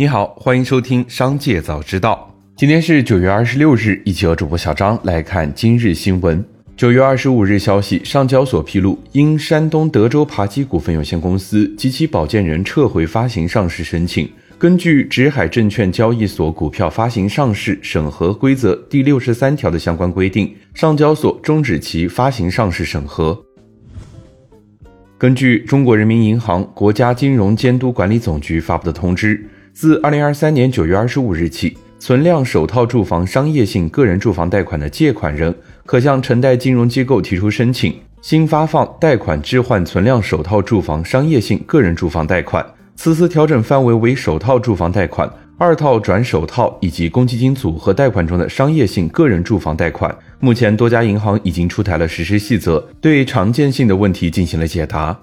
你好，欢迎收听《商界早知道》。今天是九月二十六日，一起和主播小张来看今日新闻。九月二十五日消息，上交所披露，因山东德州扒鸡股份有限公司及其保荐人撤回发行上市申请。根据《直海证券交易所股票发行上市审核规则》第六十三条的相关规定，上交所终止其发行上市审核。根据中国人民银行国家金融监督管理总局发布的通知。自二零二三年九月二十五日起，存量首套住房商业性个人住房贷款的借款人，可向承贷金融机构提出申请，新发放贷款置换存量首套住房商业性个人住房贷款。此次调整范围为首套住房贷款、二套转首套以及公积金组合贷款中的商业性个人住房贷款。目前，多家银行已经出台了实施细则，对常见性的问题进行了解答。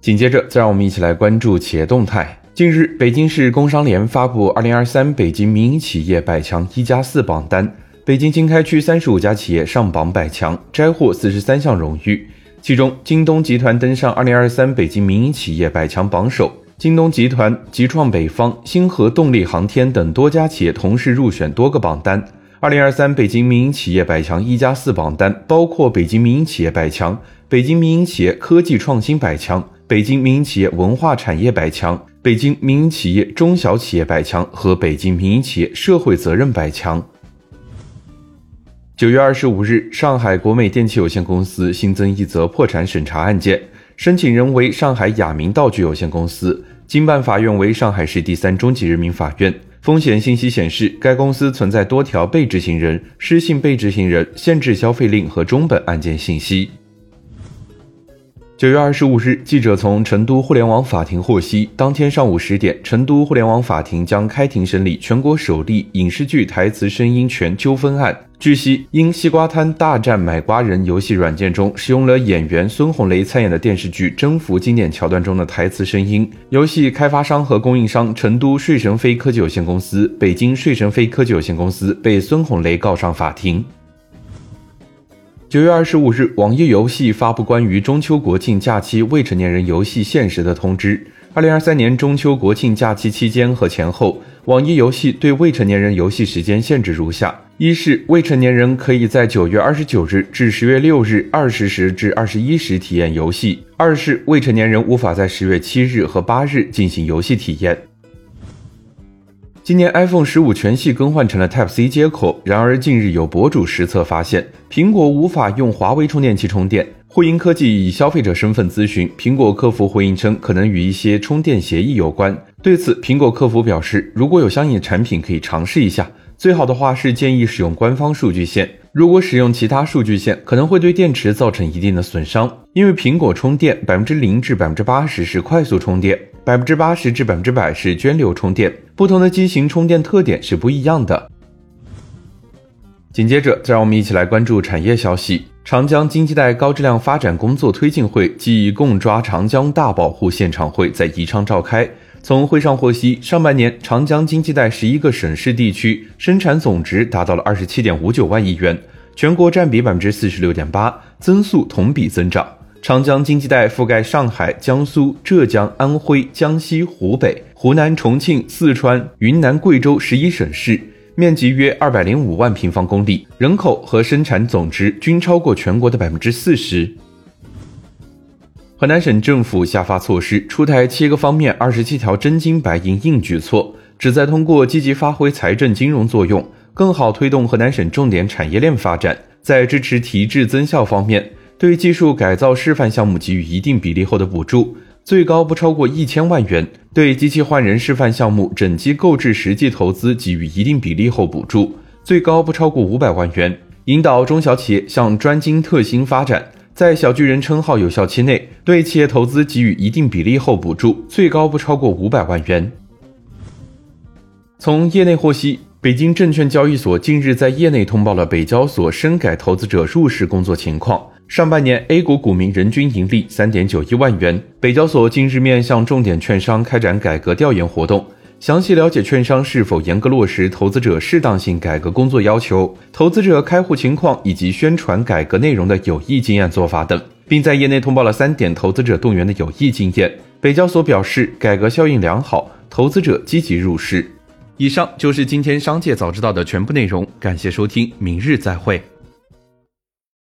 紧接着，再让我们一起来关注企业动态。近日，北京市工商联发布二零二三北京民营企业百强一加四榜单，北京经开区三十五家企业上榜百强，摘获四十三项荣誉。其中，京东集团登上二零二三北京民营企业百强榜首，京东集团、极创北方、星河动力航天等多家企业同时入选多个榜单。二零二三北京民营企业百强一加四榜单包括北京民营企业百强、北京民营企业科技创新百强、北京民营企业文化产业百强。北京民营企业中小企业百强和北京民营企业社会责任百强。九月二十五日，上海国美电器有限公司新增一则破产审查案件，申请人为上海雅明道具有限公司，经办法院为上海市第三中级人民法院。风险信息显示，该公司存在多条被执行人、失信被执行人、限制消费令和中本案件信息。九月二十五日，记者从成都互联网法庭获悉，当天上午十点，成都互联网法庭将开庭审理全国首例影视剧台词声音权纠纷案。据悉，因西瓜摊大战买瓜人游戏软件中使用了演员孙红雷参演的电视剧《征服》经典桥段中的台词声音，游戏开发商和供应商成都睡神飞科技有限公司、北京睡神飞科技有限公司被孙红雷告上法庭。九月二十五日，网易游戏发布关于中秋国庆假期未成年人游戏限时的通知。二零二三年中秋国庆假期期间和前后，网易游戏对未成年人游戏时间限制如下：一是未成年人可以在九月二十九日至十月六日二十时至二十一时体验游戏；二是未成年人无法在十月七日和八日进行游戏体验。今年 iPhone 十五全系更换成了 Type C 接口，然而近日有博主实测发现，苹果无法用华为充电器充电。汇银科技以消费者身份咨询苹果客服，回应称可能与一些充电协议有关。对此，苹果客服表示，如果有相应的产品可以尝试一下，最好的话是建议使用官方数据线。如果使用其他数据线，可能会对电池造成一定的损伤。因为苹果充电百分之零至百分之八十是快速充电，百分之八十至百分之百是涓流充电。不同的机型充电特点是不一样的。紧接着，再让我们一起来关注产业消息。长江经济带高质量发展工作推进会暨共抓长江大保护现场会在宜昌召开。从会上获悉，上半年长江经济带十一个省市地区生产总值达到了二十七点五九万亿元，全国占比百分之四十六点八，增速同比增长。长江经济带覆盖上海、江苏、浙江、安徽、江西、湖北、湖南、重庆、四川、云南、贵州十一省市，面积约二百零五万平方公里，人口和生产总值均超过全国的百分之四十。河南省政府下发措施，出台七个方面二十七条真金白银硬举措，旨在通过积极发挥财政金融作用，更好推动河南省重点产业链发展，在支持提质增效方面。对技术改造示范项目给予一定比例后的补助，最高不超过一千万元；对机器换人示范项目整机购置实际投资给予一定比例后补助，最高不超过五百万元。引导中小企业向专精特新发展，在小巨人称号有效期内，对企业投资给予一定比例后补助，最高不超过五百万元。从业内获悉，北京证券交易所近日在业内通报了北交所深改投资者入市工作情况。上半年 A 股股民人均盈利三点九一万元。北交所近日面向重点券商开展改革调研活动，详细了解券商是否严格落实投资者适当性改革工作要求、投资者开户情况以及宣传改革内容的有益经验做法等，并在业内通报了三点投资者动员的有益经验。北交所表示，改革效应良好，投资者积极入市。以上就是今天商界早知道的全部内容，感谢收听，明日再会。